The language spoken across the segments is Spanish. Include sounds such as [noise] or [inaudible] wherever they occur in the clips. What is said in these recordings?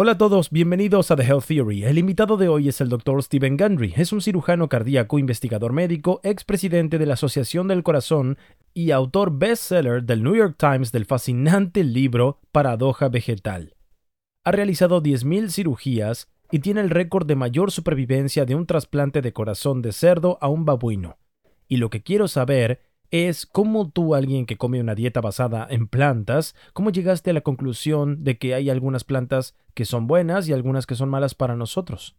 Hola a todos, bienvenidos a The Health Theory. El invitado de hoy es el Dr. Stephen Gundry. Es un cirujano cardíaco, investigador médico, expresidente de la Asociación del Corazón y autor bestseller del New York Times del fascinante libro Paradoja Vegetal. Ha realizado 10.000 cirugías y tiene el récord de mayor supervivencia de un trasplante de corazón de cerdo a un babuino. Y lo que quiero saber es cómo tú, alguien que come una dieta basada en plantas, cómo llegaste a la conclusión de que hay algunas plantas que son buenas y algunas que son malas para nosotros.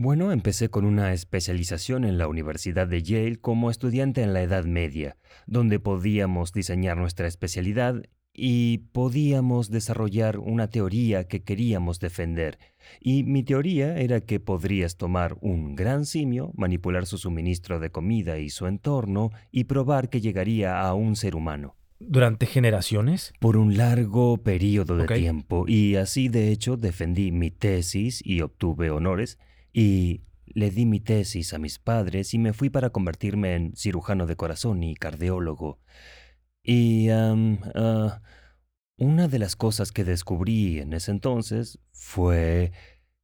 Bueno, empecé con una especialización en la Universidad de Yale como estudiante en la Edad Media, donde podíamos diseñar nuestra especialidad y podíamos desarrollar una teoría que queríamos defender. Y mi teoría era que podrías tomar un gran simio, manipular su suministro de comida y su entorno y probar que llegaría a un ser humano. ¿Durante generaciones? Por un largo periodo de tiempo. Y así de hecho defendí mi tesis y obtuve honores. Y le di mi tesis a mis padres y me fui para convertirme en cirujano de corazón y cardiólogo. Y ah, una de las cosas que descubrí en ese entonces fue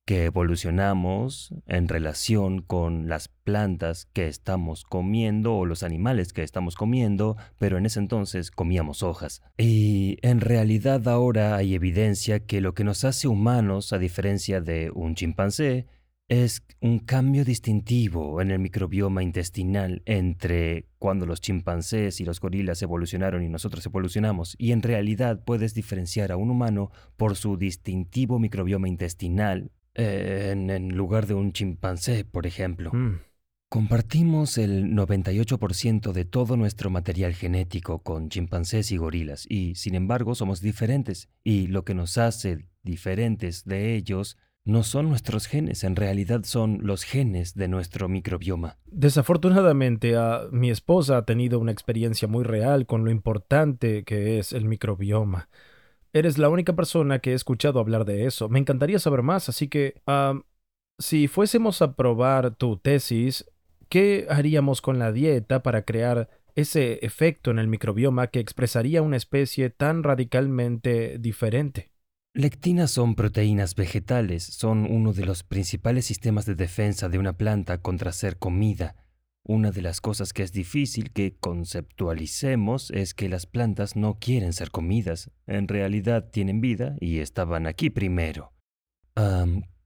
que evolucionamos en relación con las plantas que estamos comiendo o los animales que estamos comiendo, pero en ese entonces comíamos hojas. Y en realidad ahora hay evidencia que lo que nos hace humanos, a diferencia de un chimpancé, es un cambio distintivo en el microbioma intestinal entre cuando los chimpancés y los gorilas evolucionaron y nosotros evolucionamos, y en realidad puedes diferenciar a un humano por su distintivo microbioma intestinal eh, en, lugar de un chimpancé, por ejemplo. Mm. Compartimos el 98% de todo nuestro material genético con chimpancés y gorilas, y sin embargo somos diferentes, y lo que nos hace diferentes de ellos no son nuestros genes, en realidad son los genes de nuestro microbioma. Desafortunadamente, mi esposa ha tenido una experiencia muy real con lo importante que es el microbioma. Eres la única persona que he escuchado hablar de eso. Me encantaría saber más, así que si fuésemos a probar tu tesis, ¿qué haríamos con la dieta para crear ese efecto en el microbioma que expresaría una especie tan radicalmente diferente? Lectinas son proteínas vegetales, son uno de los principales sistemas de defensa de una planta contra ser comida. Una de las cosas que es difícil que conceptualicemos es que las plantas no quieren ser comidas, en realidad tienen vida y estaban aquí primero.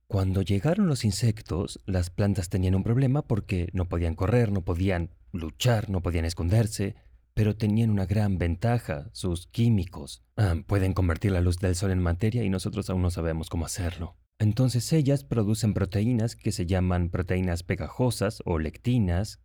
cuando llegaron los insectos, las plantas tenían un problema porque no podían correr, no podían luchar, no podían esconderse, pero tenían una gran ventaja, sus químicos. Ah, pueden convertir la luz del sol en materia y nosotros aún no sabemos cómo hacerlo. Entonces ellas producen proteínas que se llaman proteínas pegajosas o lectinas,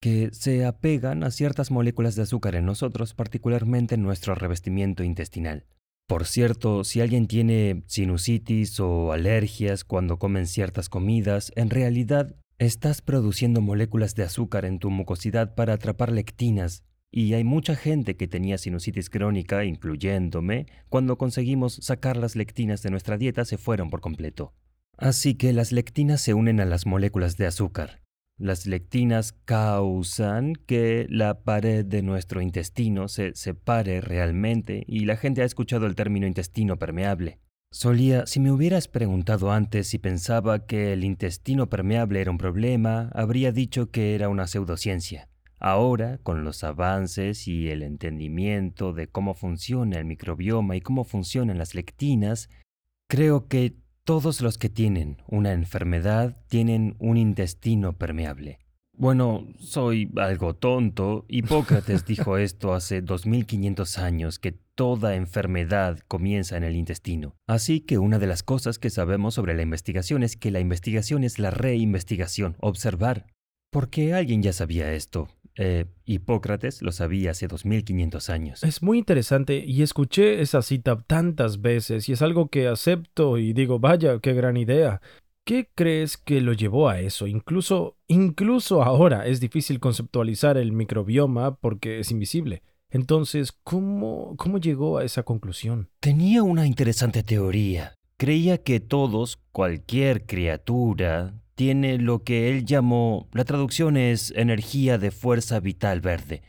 que se apegan a ciertas moléculas de azúcar en nosotros, particularmente en nuestro revestimiento intestinal. Por cierto, si alguien tiene sinusitis o alergias cuando comen ciertas comidas, en realidad estás produciendo moléculas de azúcar en tu mucosidad para atrapar lectinas, y hay mucha gente que tenía sinusitis crónica, incluyéndome, cuando conseguimos sacar las lectinas de nuestra dieta se fueron por completo. Así que las lectinas se unen a las moléculas de azúcar. Las lectinas causan que la pared de nuestro intestino se separe realmente y la gente ha escuchado el término intestino permeable. Solía, si me hubieras preguntado antes si pensaba que el intestino permeable era un problema, habría dicho que era una pseudociencia. Ahora, con los avances y el entendimiento de cómo funciona el microbioma y cómo funcionan las lectinas, creo que todos los que tienen una enfermedad tienen un intestino permeable. Bueno, soy algo tonto. Hipócrates [laughs] dijo esto hace 2500 años, que toda enfermedad comienza en el intestino. Así que una de las cosas que sabemos sobre la investigación es que la investigación es la reinvestigación, observar. ¿Por qué alguien ya sabía esto? Eh, Hipócrates lo sabía hace 2500 años. Es muy interesante y escuché esa cita tantas veces y es algo que acepto y digo, vaya, qué gran idea. ¿Qué crees que lo llevó a eso? Incluso, incluso ahora es difícil conceptualizar el microbioma porque es invisible. Entonces, ¿cómo, cómo llegó a esa conclusión? Tenía una interesante teoría. Creía que todos, cualquier criatura, tiene lo que él llamó, la traducción es energía de fuerza vital verde,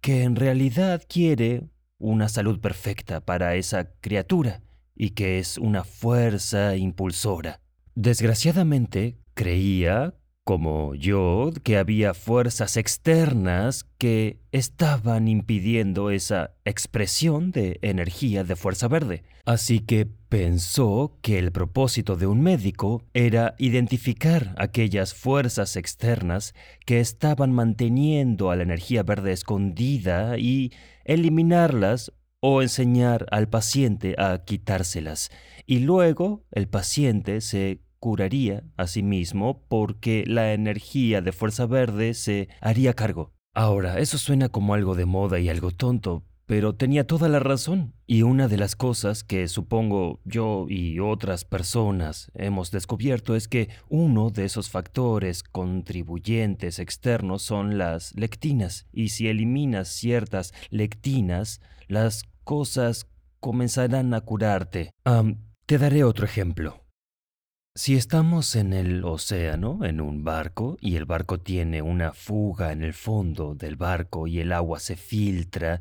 que en realidad quiere una salud perfecta para esa criatura y que es una fuerza impulsora. Desgraciadamente, creía como yo, que había fuerzas externas que estaban impidiendo esa expresión de energía de fuerza verde. Así que pensó que el propósito de un médico era identificar aquellas fuerzas externas que estaban manteniendo a la energía verde escondida y eliminarlas o enseñar al paciente a quitárselas. Y luego el paciente se curaría a sí mismo porque la energía de Fuerza Verde se haría cargo. Ahora, eso suena como algo de moda y algo tonto, pero tenía toda la razón. Y una de las cosas que supongo yo y otras personas hemos descubierto es que uno de esos factores contribuyentes externos son las lectinas. Y si eliminas ciertas lectinas, las cosas comenzarán a curarte. te daré otro ejemplo. Si estamos en el océano, en un barco, y el barco tiene una fuga en el fondo del barco y el agua se filtra,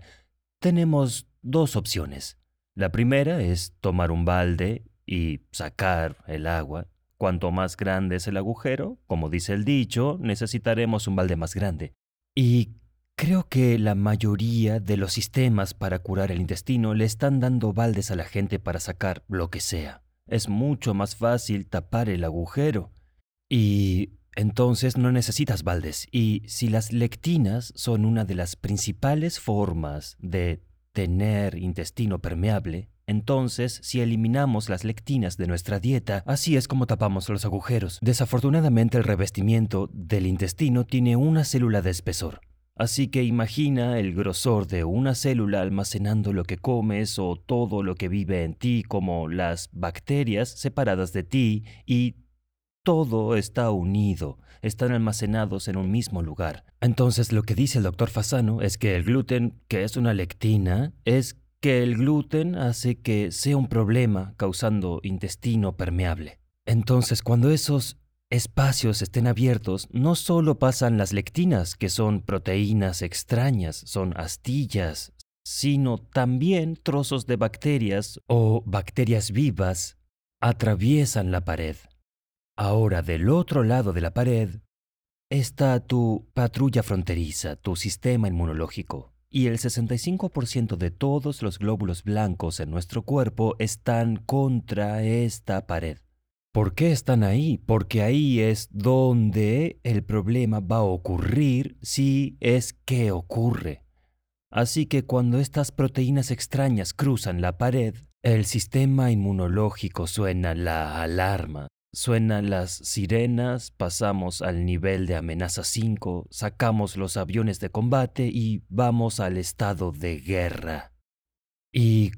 tenemos dos opciones. La primera es tomar un balde y sacar el agua. Cuanto más grande es el agujero, como dice el dicho, necesitaremos un balde más grande. Y creo que la mayoría de los sistemas para curar el intestino le están dando baldes a la gente para sacar lo que sea es mucho más fácil tapar el agujero. Y entonces no necesitas baldes. Y si las lectinas son una de las principales formas de tener intestino permeable, entonces, si eliminamos las lectinas de nuestra dieta, así es como tapamos los agujeros. Desafortunadamente, el revestimiento del intestino tiene una célula de espesor. Así que imagina el grosor de una célula almacenando lo que comes o todo lo que vive en ti como las bacterias separadas de ti y todo está unido, están almacenados en un mismo lugar. Entonces lo que dice el doctor Fasano es que el gluten, que es una lectina, es que el gluten hace que sea un problema causando intestino permeable. Entonces cuando esos espacios estén abiertos, no solo pasan las lectinas, que son proteínas extrañas, son astillas, sino también trozos de bacterias o bacterias vivas atraviesan la pared. Ahora del otro lado de la pared está tu patrulla fronteriza, tu sistema inmunológico, y el 65% de todos los glóbulos blancos en nuestro cuerpo están contra esta pared. ¿Por qué están ahí? Porque ahí es donde el problema va a ocurrir si es que ocurre. Así que cuando estas proteínas extrañas cruzan la pared, el sistema inmunológico suena la alarma, suenan las sirenas, pasamos al nivel de amenaza 5, sacamos los aviones de combate y vamos al estado de guerra. Y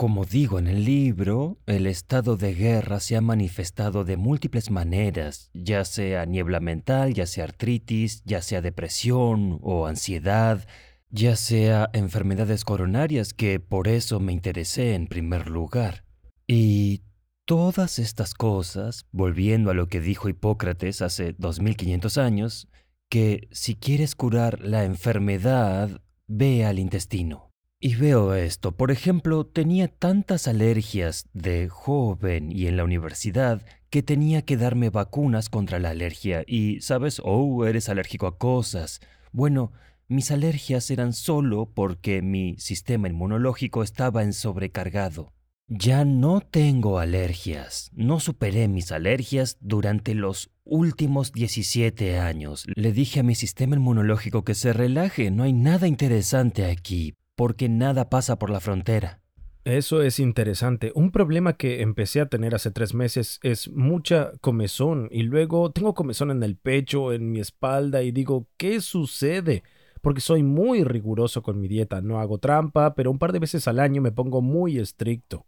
como digo en el libro, el estado de guerra se ha manifestado de múltiples maneras, ya sea niebla mental, ya sea artritis, ya sea depresión o ansiedad, ya sea enfermedades coronarias, que por eso me interesé en primer lugar. Y todas estas cosas, volviendo a lo que dijo Hipócrates hace 2500 años, que si quieres curar la enfermedad, ve al intestino. Y veo esto, por ejemplo, tenía tantas alergias de joven y en la universidad que tenía que darme vacunas contra la alergia y, ¿sabes? Oh, eres alérgico a cosas. Bueno, mis alergias eran solo porque mi sistema inmunológico estaba en sobrecargado. Ya no tengo alergias. No superé mis alergias durante los últimos 17 años. Le dije a mi sistema inmunológico que se relaje, no hay nada interesante aquí, porque nada pasa por la frontera. Eso es interesante. Un problema que empecé a tener hace tres meses es mucha comezón y luego tengo comezón en el pecho, en mi espalda y digo, ¿qué sucede? Porque soy muy riguroso con mi dieta. No hago trampa, pero un par de veces al año me pongo muy estricto.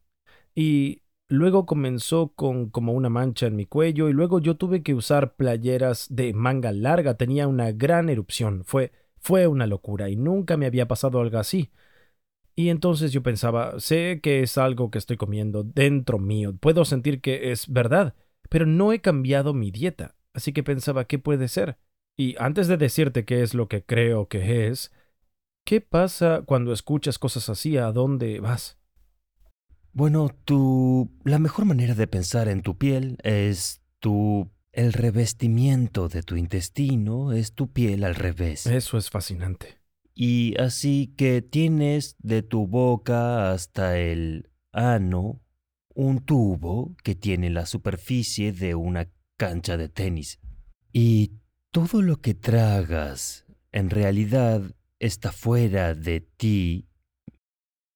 Y luego comenzó con como una mancha en mi cuello y luego yo tuve que usar playeras de manga larga. Tenía una gran erupción. Fue, fue una locura y nunca me había pasado algo así. Y entonces yo pensaba, sé que es algo que estoy comiendo dentro mío, puedo sentir que es verdad, pero no he cambiado mi dieta, así que pensaba, ¿qué puede ser? Y antes de decirte qué es lo que creo que es, ¿qué pasa cuando escuchas cosas así? ¿A dónde vas? Bueno, tu... la mejor manera de pensar en tu piel es tu... el revestimiento de tu intestino es tu piel al revés. Eso es fascinante. Y así que tienes de tu boca hasta el ano un tubo que tiene la superficie de una cancha de tenis. Y todo lo que tragas en realidad está fuera de ti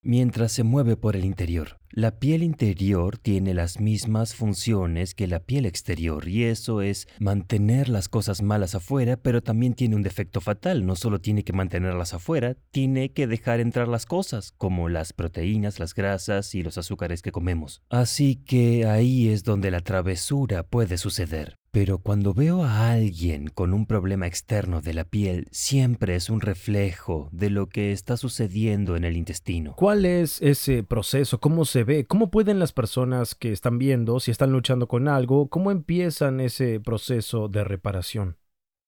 mientras se mueve por el interior. La piel interior tiene las mismas funciones que la piel exterior y eso es mantener las cosas malas afuera, pero también tiene un defecto fatal. No solo tiene que mantenerlas afuera, tiene que dejar entrar las cosas, como las proteínas, las grasas y los azúcares que comemos. Así que ahí es donde la travesura puede suceder. Pero cuando veo a alguien con un problema externo de la piel, siempre es un reflejo de lo que está sucediendo en el intestino. ¿Cuál es ese proceso? ¿Cómo se ve? ¿Cómo pueden las personas que están viendo, si están luchando con algo, cómo empiezan ese proceso de reparación?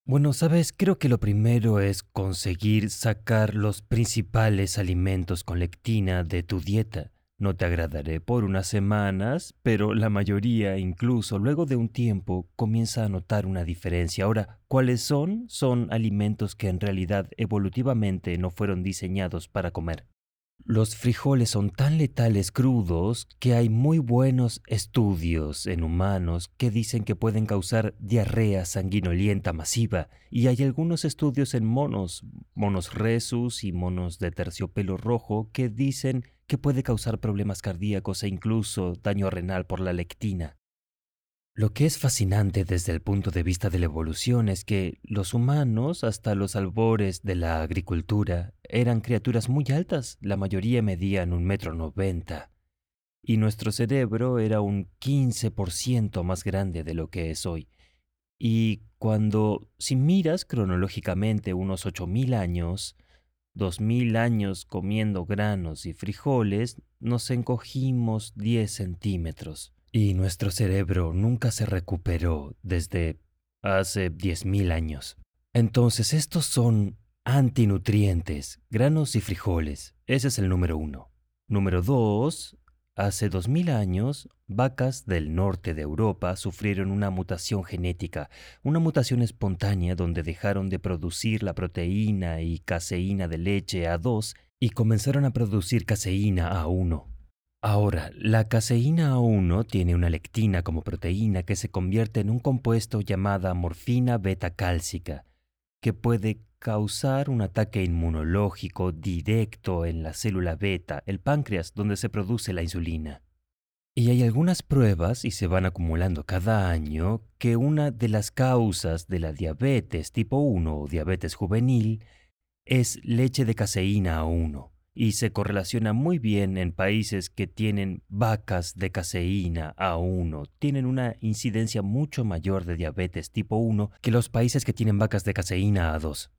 Bueno, sabes, creo que lo primero es conseguir sacar los principales alimentos con lectina de tu dieta. No te agradaré por unas semanas, pero la mayoría, incluso luego de un tiempo, comienza a notar una diferencia. Ahora, ¿cuáles son? Son alimentos que en realidad evolutivamente no fueron diseñados para comer. Los frijoles son tan letales crudos que hay muy buenos estudios en humanos que dicen que pueden causar diarrea sanguinolienta masiva y hay algunos estudios en monos, monos resus y monos de terciopelo rojo que dicen que puede causar problemas cardíacos e incluso daño renal por la lectina. Lo que es fascinante desde el punto de vista de la evolución es que los humanos, hasta los albores de la agricultura, eran criaturas muy altas, la mayoría medían un metro noventa, y nuestro cerebro era un 15% más grande de lo que es hoy. Y cuando, si miras cronológicamente unos 8.000 años, 2.000 años comiendo granos y frijoles, nos encogimos 10 centímetros. Y nuestro cerebro nunca se recuperó desde hace 10.000 años. Entonces estos son antinutrientes, granos y frijoles. Ese es el número uno. Número dos, hace 2.000 años, vacas del norte de Europa sufrieron una mutación genética, una mutación espontánea donde dejaron de producir la proteína y caseína de leche A2 y comenzaron a producir caseína A1. Ahora, la caseína A1 tiene una lectina como proteína que se convierte en un compuesto llamada morfina beta-cálcica, que puede causar un ataque inmunológico directo en la célula beta, el páncreas, donde se produce la insulina. Y hay algunas pruebas, y se van acumulando cada año, que una de las causas de la diabetes tipo 1 o diabetes juvenil es leche de caseína A1 y se correlaciona muy bien en países que tienen vacas de caseína A1. Tienen una incidencia mucho mayor de diabetes tipo 1 que los países que tienen vacas de caseína A2.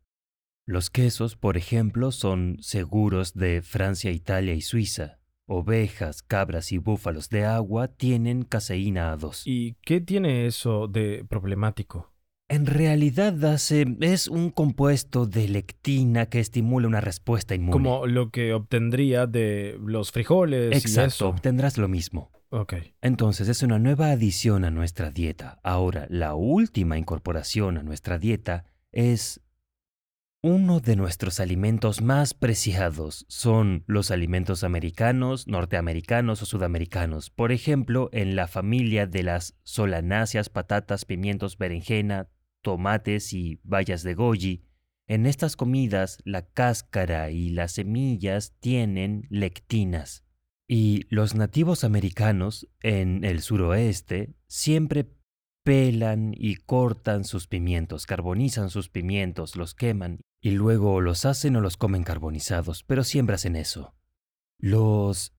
Los quesos, por ejemplo, son seguros de Francia, Italia y Suiza. Ovejas, cabras y búfalos de agua tienen caseína A2. ¿Y qué tiene eso de problemático? En realidad hace, es un compuesto de lectina que estimula una respuesta inmune. Como lo que obtendría de los frijoles. Exacto, y eso. obtendrás lo mismo. Ok. Entonces es una nueva adición a nuestra dieta. Ahora, la última incorporación a nuestra dieta es uno de nuestros alimentos más preciados son los alimentos americanos, norteamericanos o sudamericanos. Por ejemplo, en la familia de las solanáceas, patatas, pimientos, berenjena, tomates y bayas de goji, en estas comidas la cáscara y las semillas tienen lectinas. Y los nativos americanos en el suroeste siempre pelan y cortan sus pimientos, carbonizan sus pimientos, los queman y luego los hacen o los comen carbonizados, pero siempre hacen eso. Los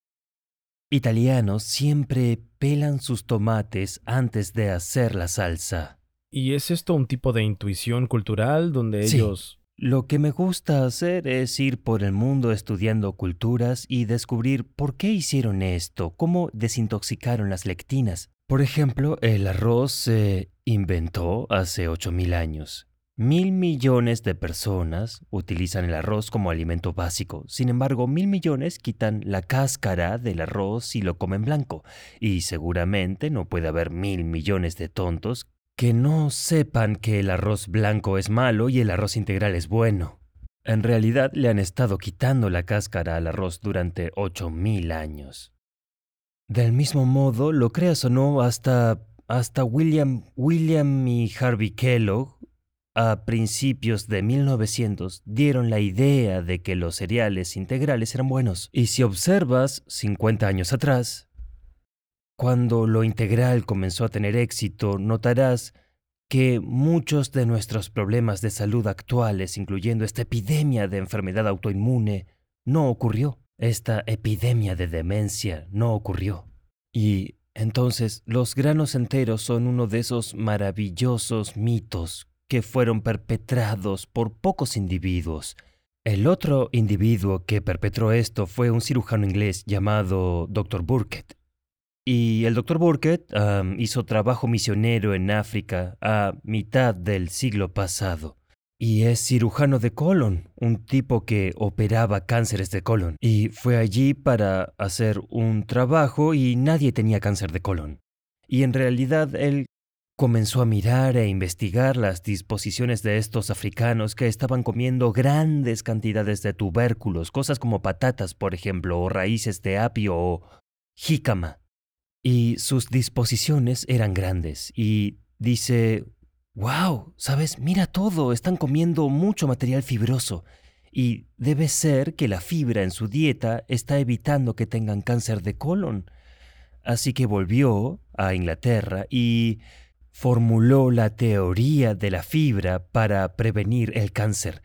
italianos siempre pelan sus tomates antes de hacer la salsa. ¿Y es esto un tipo de intuición cultural donde Sí. ellos... Lo que me gusta hacer es ir por el mundo estudiando culturas y descubrir por qué hicieron esto, cómo desintoxicaron las lectinas. Por ejemplo, el arroz se inventó hace 8.000 años. Mil millones de personas utilizan el arroz como alimento básico. Sin embargo, mil millones quitan la cáscara del arroz y lo comen blanco. Y seguramente no puede haber mil millones de tontos que no sepan que el arroz blanco es malo y el arroz integral es bueno. En realidad le han estado quitando la cáscara al arroz durante 8.000 años. Del mismo modo, lo creas o no, hasta, hasta William, William y Harvey Kellogg, a principios de 1900, dieron la idea de que los cereales integrales eran buenos. Y si observas 50 años atrás, cuando lo integral comenzó a tener éxito, notarás que muchos de nuestros problemas de salud actuales, incluyendo esta epidemia de enfermedad autoinmune, no ocurrió. Esta epidemia de demencia no ocurrió. Y entonces los granos enteros son uno de esos maravillosos mitos que fueron perpetrados por pocos individuos. El otro individuo que perpetró esto fue un cirujano inglés llamado Dr. Burkett. Y el Dr. Burkett hizo trabajo misionero en África a mitad del siglo pasado. Y es cirujano de colon, un tipo que operaba cánceres de colon. Y fue allí para hacer un trabajo y nadie tenía cáncer de colon. Y en realidad él comenzó a mirar e investigar las disposiciones de estos africanos que estaban comiendo grandes cantidades de tubérculos, cosas como patatas, por ejemplo, o raíces de apio o jícama. Y sus disposiciones eran grandes. Y dice, wow, ¿sabes? Mira todo, están comiendo mucho material fibroso. Y debe ser que la fibra en su dieta está evitando que tengan cáncer de colon. Así que volvió a Inglaterra y formuló la teoría de la fibra para prevenir el cáncer.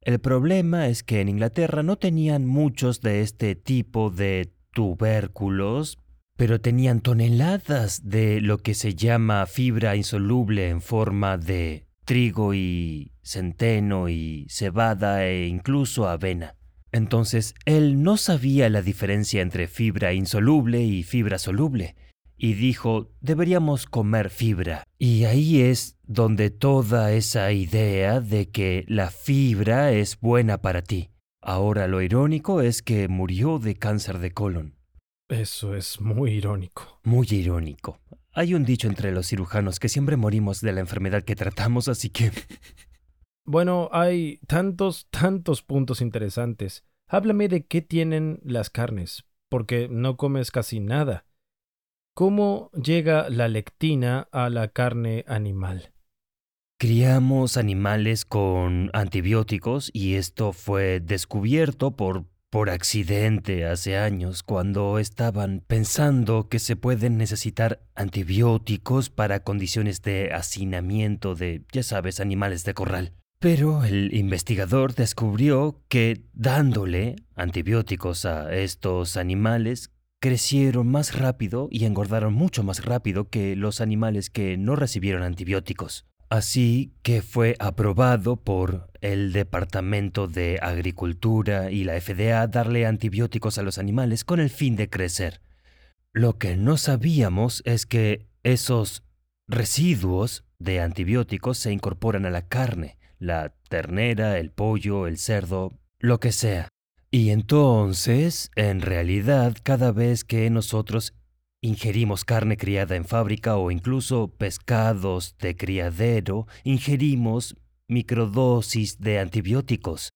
El problema es que en Inglaterra no tenían muchos de este tipo de tubérculos, pero tenían toneladas de lo que se llama fibra insoluble en forma de trigo y centeno y cebada e incluso avena. Entonces él no sabía la diferencia entre fibra insoluble y fibra soluble, y dijo, deberíamos comer fibra. Y ahí es donde toda esa idea de que la fibra es buena para ti. Ahora lo irónico es que murió de cáncer de colon. Eso es muy irónico. Muy irónico. Hay un dicho entre los cirujanos que siempre morimos de la enfermedad que tratamos, así que... [laughs] Bueno, hay tantos, tantos puntos interesantes. Háblame de qué tienen las carnes, porque no comes casi nada. ¿Cómo llega la lectina a la carne animal? Criamos animales con antibióticos y esto fue descubierto por, por accidente hace años cuando estaban pensando que se pueden necesitar antibióticos para condiciones de hacinamiento de, ya sabes, animales de corral. Pero el investigador descubrió que dándole antibióticos a estos animales crecieron más rápido y engordaron mucho más rápido que los animales que no recibieron antibióticos. Así que fue aprobado por el Departamento de Agricultura y la FDA darle antibióticos a los animales con el fin de crecer. Lo que no sabíamos es que esos residuos de antibióticos se incorporan a la carne, la ternera, el pollo, el cerdo, lo que sea. Y entonces, en realidad, cada vez que nosotros ingerimos carne criada en fábrica o incluso pescados de criadero, ingerimos microdosis de antibióticos.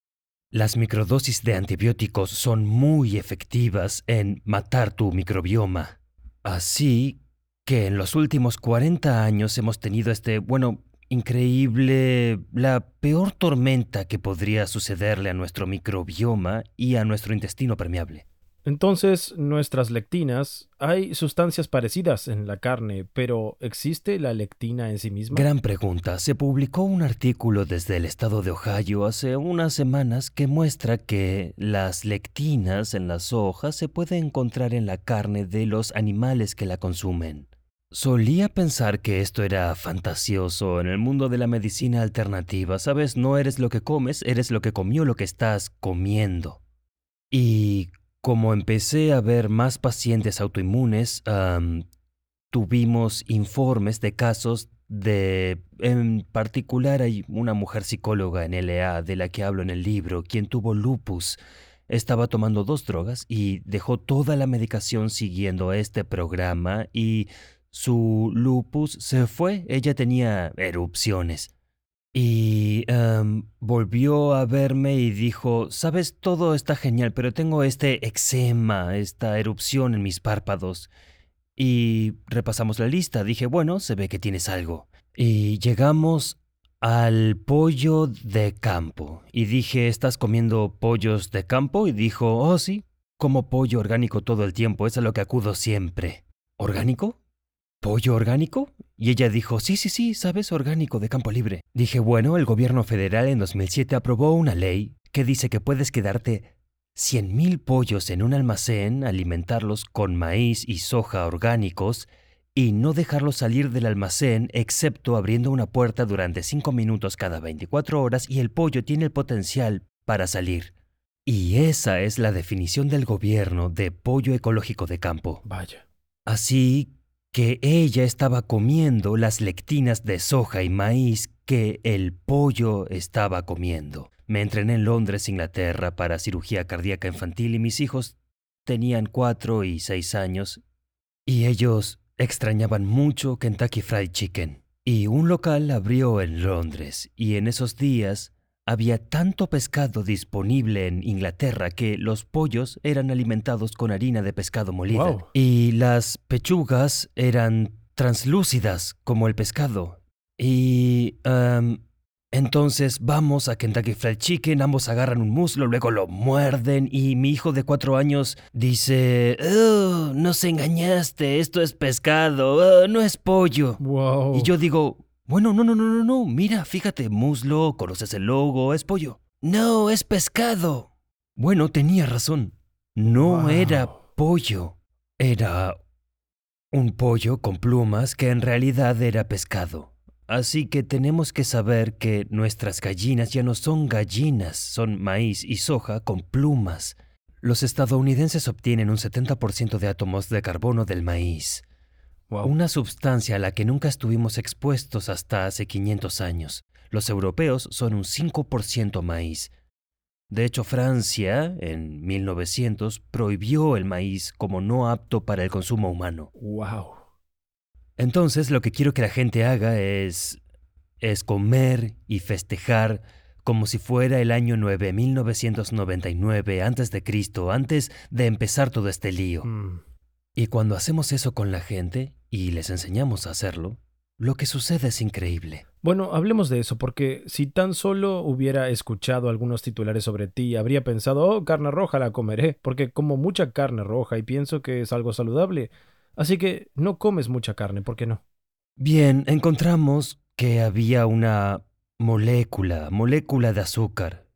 Las microdosis de antibióticos son muy efectivas en matar tu microbioma. Así que en los últimos 40 años hemos tenido este, bueno, increíble, la peor tormenta que podría sucederle a nuestro microbioma y a nuestro intestino permeable. Entonces, nuestras lectinas, hay sustancias parecidas en la carne, pero ¿existe la lectina en sí misma? Gran pregunta. Se publicó un artículo desde el estado de Ohio hace unas semanas que muestra que las lectinas en las hojas se pueden encontrar en la carne de los animales que la consumen. Solía pensar que esto era fantasioso en el mundo de la medicina alternativa. Sabes, no eres lo que comes, eres lo que comió lo que estás comiendo. Y como empecé a ver más pacientes autoinmunes, tuvimos informes de casos de, en particular hay una mujer psicóloga en LA de la que hablo en el libro, quien tuvo lupus. Estaba tomando dos drogas y dejó toda la medicación siguiendo este programa y su lupus se fue. Ella tenía erupciones. Y em, volvió a verme y dijo, sabes, todo está genial, pero tengo este eczema, esta erupción en mis párpados. Y repasamos la lista. Dije, bueno, se ve que tienes algo. Y llegamos al pollo de campo. Y dije, ¿estás comiendo pollos de campo? Y dijo, oh sí, como pollo orgánico todo el tiempo, es a lo que acudo siempre. ¿Orgánico? ¿Pollo orgánico? Y ella dijo, sí, sí, sí, sabes, orgánico, de campo libre. Dije, bueno, el gobierno federal en 2007 aprobó una ley que dice que puedes quedarte 100.000 pollos en un almacén, alimentarlos con maíz y soja orgánicos y no dejarlos salir del almacén excepto abriendo una puerta durante 5 minutos cada 24 horas y el pollo tiene el potencial para salir. Y esa es la definición del gobierno de pollo ecológico de campo. Vaya. Así que ella estaba comiendo las lectinas de soja y maíz que el pollo estaba comiendo. Me entrené en Londres, Inglaterra, para cirugía cardíaca infantil y mis hijos tenían cuatro y seis años y ellos extrañaban mucho Kentucky Fried Chicken. Y un local abrió en Londres y en esos días había tanto pescado disponible en Inglaterra que los pollos eran alimentados con harina de pescado molida. Y las pechugas eran translúcidas como el pescado. Y... entonces vamos a Kentucky Fried Chicken, ambos agarran un muslo, luego lo muerden y mi hijo de cuatro años dice, oh, nos engañaste, esto es pescado, oh, no es pollo. Y yo digo, bueno, no, no, no, no, no. Mira, fíjate, muslo, conoces el logo, es pollo. No, es pescado. Bueno, tenía razón. No era pollo. Era un pollo con plumas que en realidad era pescado. Así que tenemos que saber que nuestras gallinas ya no son gallinas, son maíz y soja con plumas. Los estadounidenses obtienen un 70% de átomos de carbono del maíz. Una sustancia a la que nunca estuvimos expuestos hasta hace 500 años. Los europeos son un 5% maíz. De hecho, Francia, en 1900, prohibió el maíz como no apto para el consumo humano. Wow. Entonces, lo que quiero que la gente haga es es comer y festejar como si fuera el año 9999 antes de Cristo, antes de empezar todo este lío. Mm. Y cuando hacemos eso con la gente, y les enseñamos a hacerlo, lo que sucede es increíble. Bueno, hablemos de eso, porque si tan solo hubiera escuchado algunos titulares sobre ti, habría pensado, oh, carne roja la comeré, porque como mucha carne roja y pienso que es algo saludable. Así que no comes mucha carne, ¿por qué no? Bien, encontramos que había una molécula, molécula de azúcar,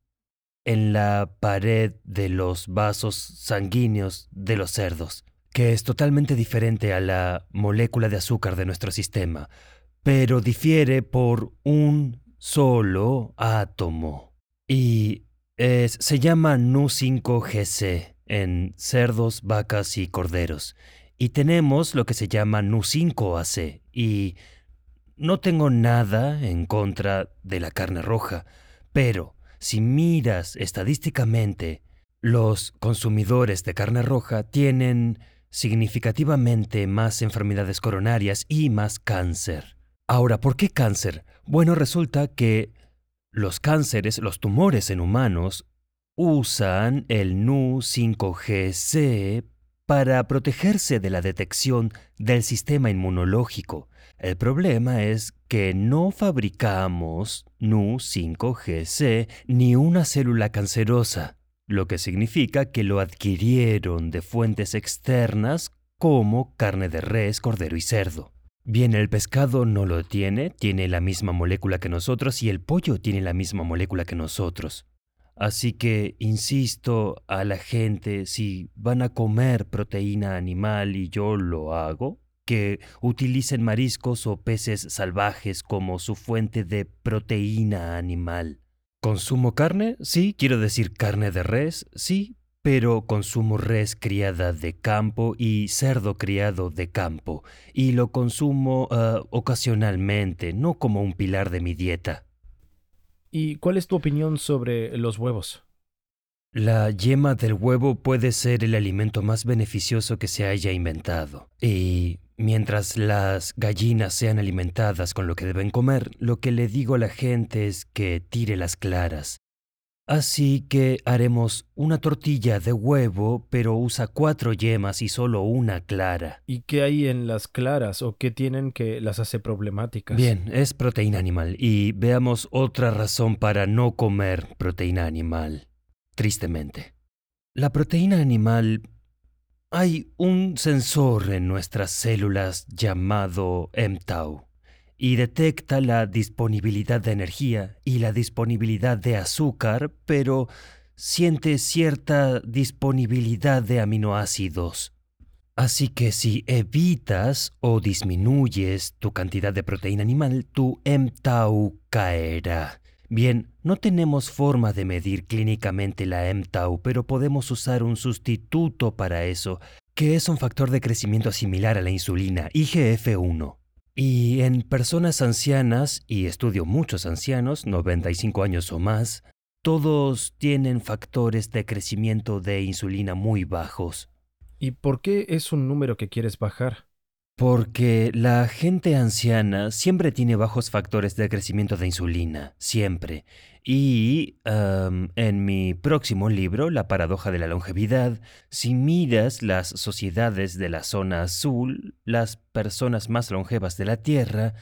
en la pared de los vasos sanguíneos de los cerdos que es totalmente diferente a la molécula de azúcar de nuestro sistema, pero difiere por un solo átomo. Y se llama NU5GC en cerdos, vacas y corderos. Y tenemos lo que se llama NU5AC. Y no tengo nada en contra de la carne roja, pero si miras estadísticamente, los consumidores de carne roja tienen significativamente más enfermedades coronarias y más cáncer. Ahora, ¿por qué cáncer? Bueno, resulta que los cánceres, los tumores en humanos, usan el NU 5GC para protegerse de la detección del sistema inmunológico. El problema es que no fabricamos NU 5GC ni una célula cancerosa, lo que significa que lo adquirieron de fuentes externas como carne de res, cordero y cerdo. Bien, el pescado no lo tiene, tiene la misma molécula que nosotros y el pollo tiene la misma molécula que nosotros. Así que insisto a la gente, si van a comer proteína animal y yo lo hago, que utilicen mariscos o peces salvajes como su fuente de proteína animal. ¿Consumo carne? Sí, quiero decir carne de res, sí, pero consumo res criada de campo y cerdo criado de campo, y lo consumo ah, ocasionalmente, no como un pilar de mi dieta. ¿Y cuál es tu opinión sobre los huevos? La yema del huevo puede ser el alimento más beneficioso que se haya inventado. Y mientras las gallinas sean alimentadas con lo que deben comer, lo que le digo a la gente es que tire las claras. Así que haremos una tortilla de huevo, pero usa cuatro yemas y solo una clara. ¿Y qué hay en las claras o qué tienen que las hace problemáticas? Bien, es proteína animal y veamos otra razón para no comer proteína animal. Tristemente. La proteína animal... Hay un sensor en nuestras células llamado mTau y detecta la disponibilidad de energía y la disponibilidad de azúcar, pero siente cierta disponibilidad de aminoácidos. Así que si evitas o disminuyes tu cantidad de proteína animal, tu mTau caerá. Bien, no tenemos forma de medir clínicamente la mTau, pero podemos usar un sustituto para eso, que es un factor de crecimiento similar a la insulina, IGF-1. Y en personas ancianas, y estudio muchos ancianos, 95 años o más, todos tienen factores de crecimiento de insulina muy bajos. ¿Y por qué es un número que quieres bajar? Porque la gente anciana siempre tiene bajos factores de crecimiento de insulina, siempre. Y en mi próximo libro, La paradoja de la longevidad, si miras las sociedades de la zona azul, las personas más longevas de la Tierra,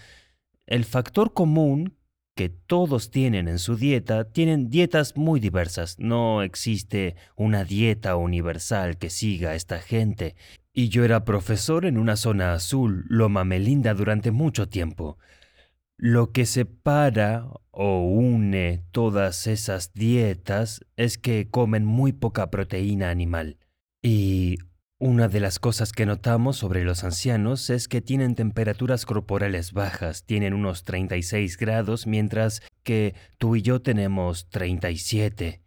el factor común que todos tienen en su dieta tienen dietas muy diversas. No existe una dieta universal que siga a esta gente. Y yo era profesor en una zona azul, Loma Melinda, durante mucho tiempo. Lo que separa o une todas esas dietas es que comen muy poca proteína animal. Y una de las cosas que notamos sobre los ancianos es que tienen temperaturas corporales bajas, tienen unos 36 grados, mientras que tú y yo tenemos 37,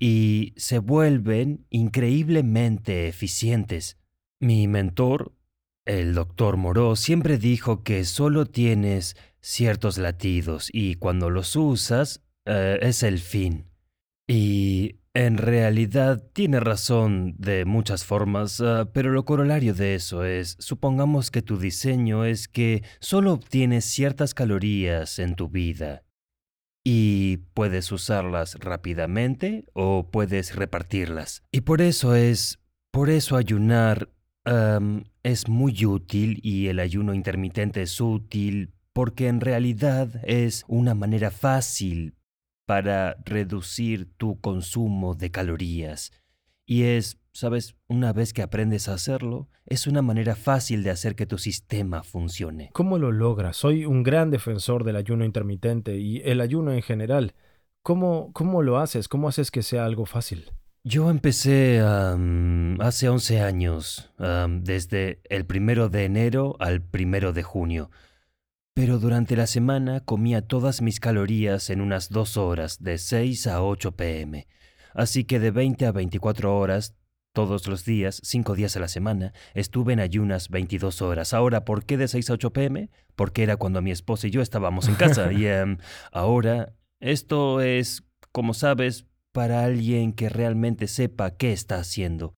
y se vuelven increíblemente eficientes. Mi mentor, el doctor Moreau, siempre dijo que solo tienes ciertos latidos y cuando los usas eh, es el fin. Y en realidad tiene razón de muchas formas, eh, pero lo corolario de eso es, supongamos que tu diseño es que solo obtienes ciertas calorías en tu vida y puedes usarlas rápidamente o puedes repartirlas. Y por eso es, por eso ayunar es muy útil y el ayuno intermitente es útil porque en realidad es una manera fácil para reducir tu consumo de calorías. Y es, sabes, una vez que aprendes a hacerlo, es una manera fácil de hacer que tu sistema funcione. ¿Cómo lo logras? Soy un gran defensor del ayuno intermitente y el ayuno en general. ¿Cómo, cómo lo haces? ¿Cómo haces que sea algo fácil? Yo empecé hace 11 años, desde el primero de enero al primero de junio. Pero durante la semana comía todas mis calorías en unas dos horas, de 6 a 8 pm. Así que de 20 a 24 horas, todos los días, cinco días a la semana, estuve en ayunas 22 horas. Ahora, ¿por qué de 6 a 8 pm? Porque era cuando mi esposa y yo estábamos en casa. [laughs] y ahora, esto es, como sabes, para alguien que realmente sepa qué está haciendo.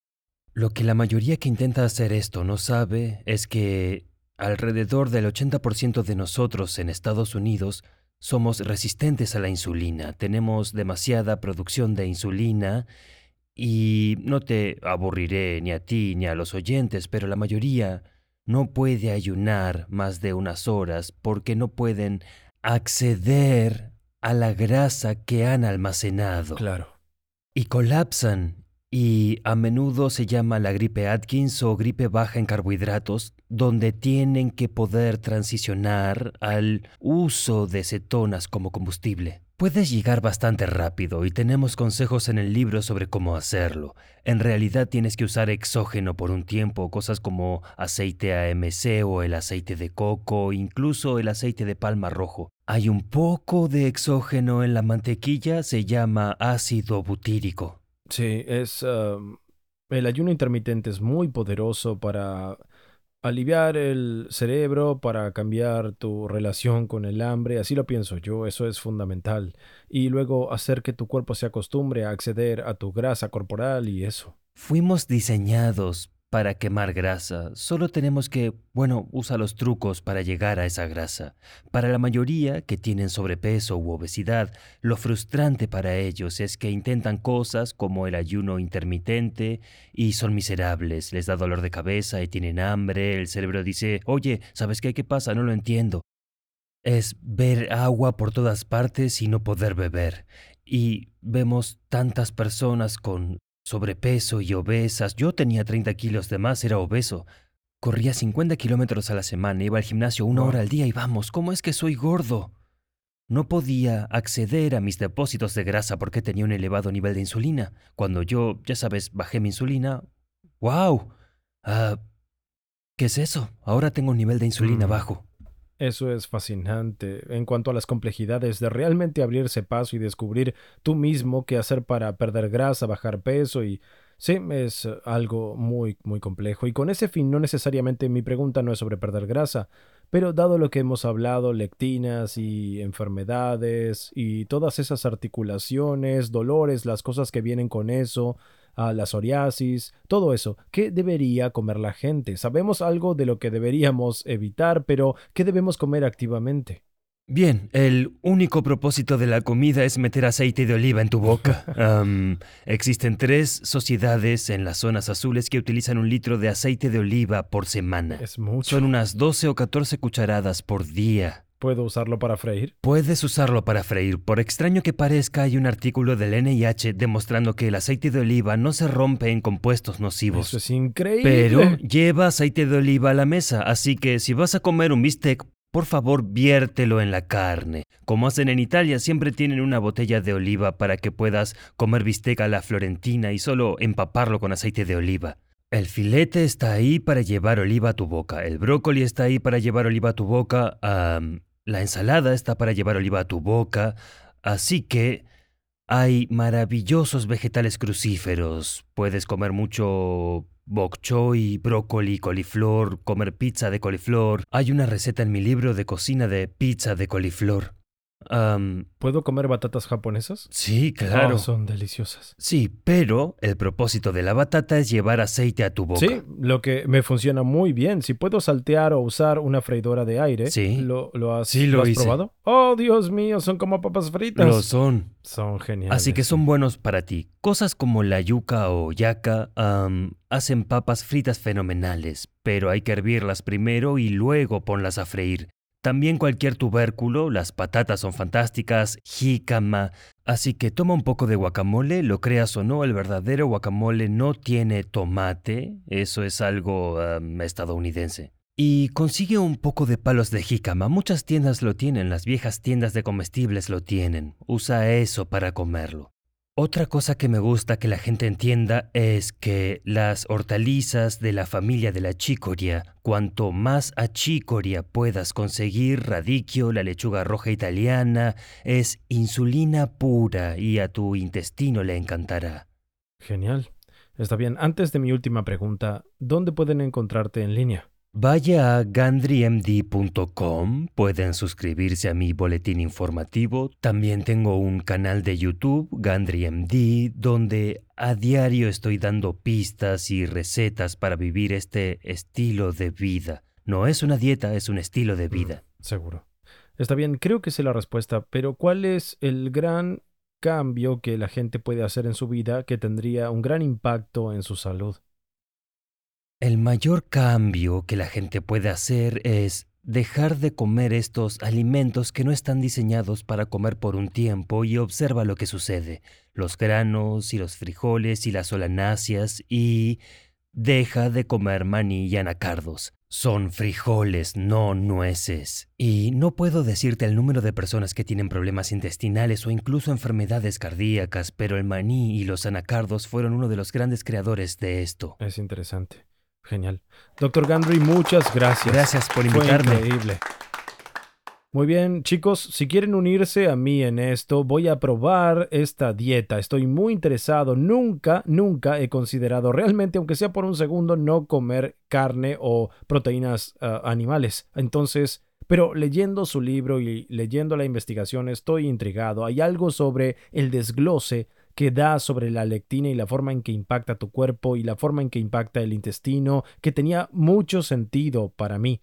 Lo que la mayoría que intenta hacer esto no sabe es que alrededor del 80% de nosotros en Estados Unidos somos resistentes a la insulina, tenemos demasiada producción de insulina y no te aburriré ni a ti ni a los oyentes, pero la mayoría no puede ayunar más de unas horas porque no pueden acceder a la grasa que han almacenado. Claro. Y colapsan y a menudo se llama la gripe Atkins o gripe baja en carbohidratos, donde tienen que poder transicionar al uso de cetonas como combustible. Puedes llegar bastante rápido y tenemos consejos en el libro sobre cómo hacerlo. En realidad tienes que usar exógeno por un tiempo, cosas como aceite AMC o el aceite de coco, incluso el aceite de palma rojo. Hay un poco de exógeno en la mantequilla, se llama ácido butírico. Sí, es... el ayuno intermitente es muy poderoso para aliviar el cerebro para cambiar tu relación con el hambre, así lo pienso yo, eso es fundamental. Y luego hacer que tu cuerpo se acostumbre a acceder a tu grasa corporal y eso. Fuimos diseñados para quemar grasa. Solo tenemos que, bueno, usa los trucos para llegar a esa grasa. Para la mayoría que tienen sobrepeso u obesidad, lo frustrante para ellos es que intentan cosas como el ayuno intermitente y son miserables, les da dolor de cabeza y tienen hambre, el cerebro dice, oye, ¿sabes qué? ¿Qué pasa? No lo entiendo. Es ver agua por todas partes y no poder beber. Y vemos tantas personas con sobrepeso y obesas. Yo tenía 30 kilos de más, era obeso. Corría 50 kilómetros a la semana, iba al gimnasio una hora al día y vamos, ¿cómo es que soy gordo? No podía acceder a mis depósitos de grasa porque tenía un elevado nivel de insulina. Cuando yo, ya sabes, bajé mi insulina. ¡Wow! Ah, ¿Qué es eso? Ahora tengo un nivel de insulina Mm. bajo. Eso es fascinante en cuanto a las complejidades de realmente abrirse paso y descubrir tú mismo qué hacer para perder grasa, bajar peso y sí, es algo muy, muy complejo. Y con ese fin, no necesariamente mi pregunta no es sobre perder grasa, pero dado lo que hemos hablado, lectinas y enfermedades y todas esas articulaciones, dolores, las cosas que vienen con eso, a la psoriasis, todo eso. ¿Qué debería comer la gente? Sabemos algo de lo que deberíamos evitar, pero ¿qué debemos comer activamente? Bien, el único propósito de la comida es meter aceite de oliva en tu boca. [laughs] Existen tres sociedades en las zonas azules que utilizan un litro de aceite de oliva por semana. Es mucho. Son unas 12 o 14 cucharadas por día. ¿Puedo usarlo para freír? Puedes usarlo para freír. Por extraño que parezca, hay un artículo del NIH demostrando que el aceite de oliva no se rompe en compuestos nocivos. Eso es increíble. Pero lleva aceite de oliva a la mesa, así que si vas a comer un bistec, por favor viértelo en la carne. Como hacen en Italia, siempre tienen una botella de oliva para que puedas comer bistec a la florentina y solo empaparlo con aceite de oliva. El filete está ahí para llevar oliva a tu boca, el brócoli está ahí para llevar oliva a tu boca, am, la ensalada está para llevar oliva a tu boca, así que hay maravillosos vegetales crucíferos. Puedes comer mucho bok choy, brócoli, coliflor, comer pizza de coliflor. Hay una receta en mi libro de cocina de pizza de coliflor. ¿Puedo comer batatas japonesas? sí, claro. Oh, son deliciosas. Sí, pero el propósito de la batata es llevar aceite a tu boca. Sí, lo que me funciona muy bien. Si puedo saltear o usar una freidora de aire, Sí. ¿lo, lo has, Sí, lo has hice. probado? Oh, Dios mío, son como papas fritas. Lo son. Son geniales. Así que son buenos para ti. Cosas como la yuca o yaca hacen papas fritas fenomenales, pero hay que hervirlas primero y luego ponlas a freír. También cualquier tubérculo, las patatas son fantásticas, jícama. Así que toma un poco de guacamole, lo creas o no, el verdadero guacamole no tiene tomate, eso es algo estadounidense. Y consigue un poco de palos de jícama. Muchas tiendas lo tienen, las viejas tiendas de comestibles lo tienen. Usa eso para comerlo. Otra cosa que me gusta que la gente entienda es que las hortalizas de la familia de la chicoria, cuanto más achicoria puedas conseguir, radicchio, la lechuga roja italiana, es insulina pura y a tu intestino le encantará. Genial. Está bien. Antes de mi última pregunta, ¿dónde pueden encontrarte en línea? Vaya a gandrymd.com, pueden suscribirse a mi boletín informativo. También tengo un canal de YouTube, GandryMD, donde a diario estoy dando pistas y recetas para vivir este estilo de vida. No es una dieta, es un estilo de vida. Seguro. Está bien, creo que sé la respuesta, pero ¿cuál es el gran cambio que la gente puede hacer en su vida que tendría un gran impacto en su salud? El mayor cambio que la gente puede hacer es dejar de comer estos alimentos que no están diseñados para comer por un tiempo y observa lo que sucede. Los granos y los frijoles y las solanáceas y deja de comer maní y anacardos. Son frijoles, no nueces. Y no puedo decirte el número de personas que tienen problemas intestinales o incluso enfermedades cardíacas, pero el maní y los anacardos fueron uno de los grandes creadores de esto. Es interesante. Genial. Doctor Gandry, muchas gracias. Gracias por invitarme. Fue increíble. Muy bien, chicos, si quieren unirse a mí en esto, voy a probar esta dieta. Estoy muy interesado. Nunca, nunca he considerado realmente, aunque sea por un segundo, no comer carne o proteínas uh, animales. Entonces, pero leyendo su libro y leyendo la investigación estoy intrigado. Hay algo sobre el desglose que da sobre la lectina y la forma en que impacta tu cuerpo y la forma en que impacta el intestino, que tenía mucho sentido para mí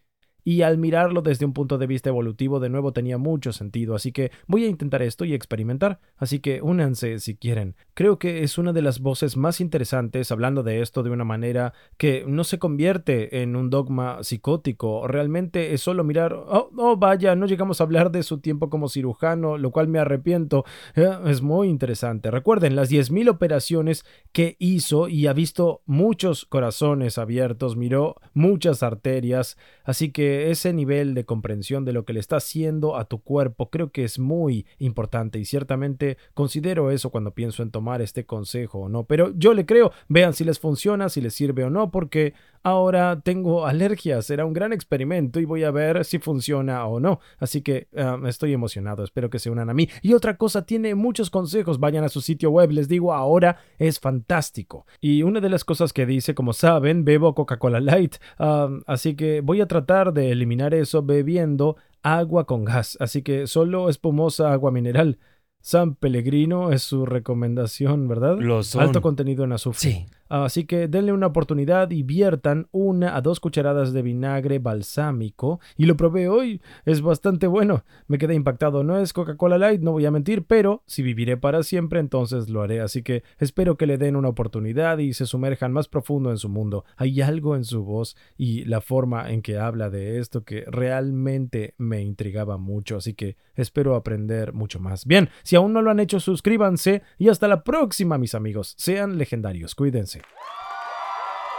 y al mirarlo desde un punto de vista evolutivo de nuevo tenía mucho sentido, así que voy a intentar esto y experimentar, así que únanse si quieren. Creo que es una de las voces más interesantes hablando de esto de una manera que no se convierte en un dogma psicótico, realmente es solo mirar, oh, oh vaya, no llegamos a hablar de su tiempo como cirujano, lo cual me arrepiento, eh, es muy interesante. Recuerden las 10.000 operaciones que hizo y ha visto muchos corazones abiertos, miró muchas arterias, así que ese nivel de comprensión de lo que le está haciendo a tu cuerpo creo que es muy importante y ciertamente considero eso cuando pienso en tomar este consejo o no. Pero yo le creo, vean si les funciona, si les sirve o no, porque ahora tengo alergias, será un gran experimento y voy a ver si funciona o no. Así que um, estoy emocionado, espero que se unan a mí. Y otra cosa, tiene muchos consejos, vayan a su sitio web, les digo, ahora es fantástico. Y una de las cosas que dice, como saben, bebo Coca-Cola Light, um, así que voy a tratar de eliminar eso bebiendo agua con gas, así que solo espumosa agua mineral. San Pellegrino es su recomendación, ¿verdad? Alto contenido en azufre. Sí. Así que denle una oportunidad y viertan una a dos cucharadas de vinagre balsámico. Y lo probé hoy, es bastante bueno. Me quedé impactado. No es Coca-Cola Light, no voy a mentir, pero si viviré para siempre, entonces lo haré. Así que espero que le den una oportunidad y se sumerjan más profundo en su mundo. Hay algo en su voz y la forma en que habla de esto que realmente me intrigaba mucho. Así que espero aprender mucho más. Bien, si aún no lo han hecho, suscríbanse y hasta la próxima, mis amigos. Sean legendarios. Cuídense.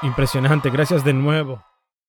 Impresionante, gracias de nuevo.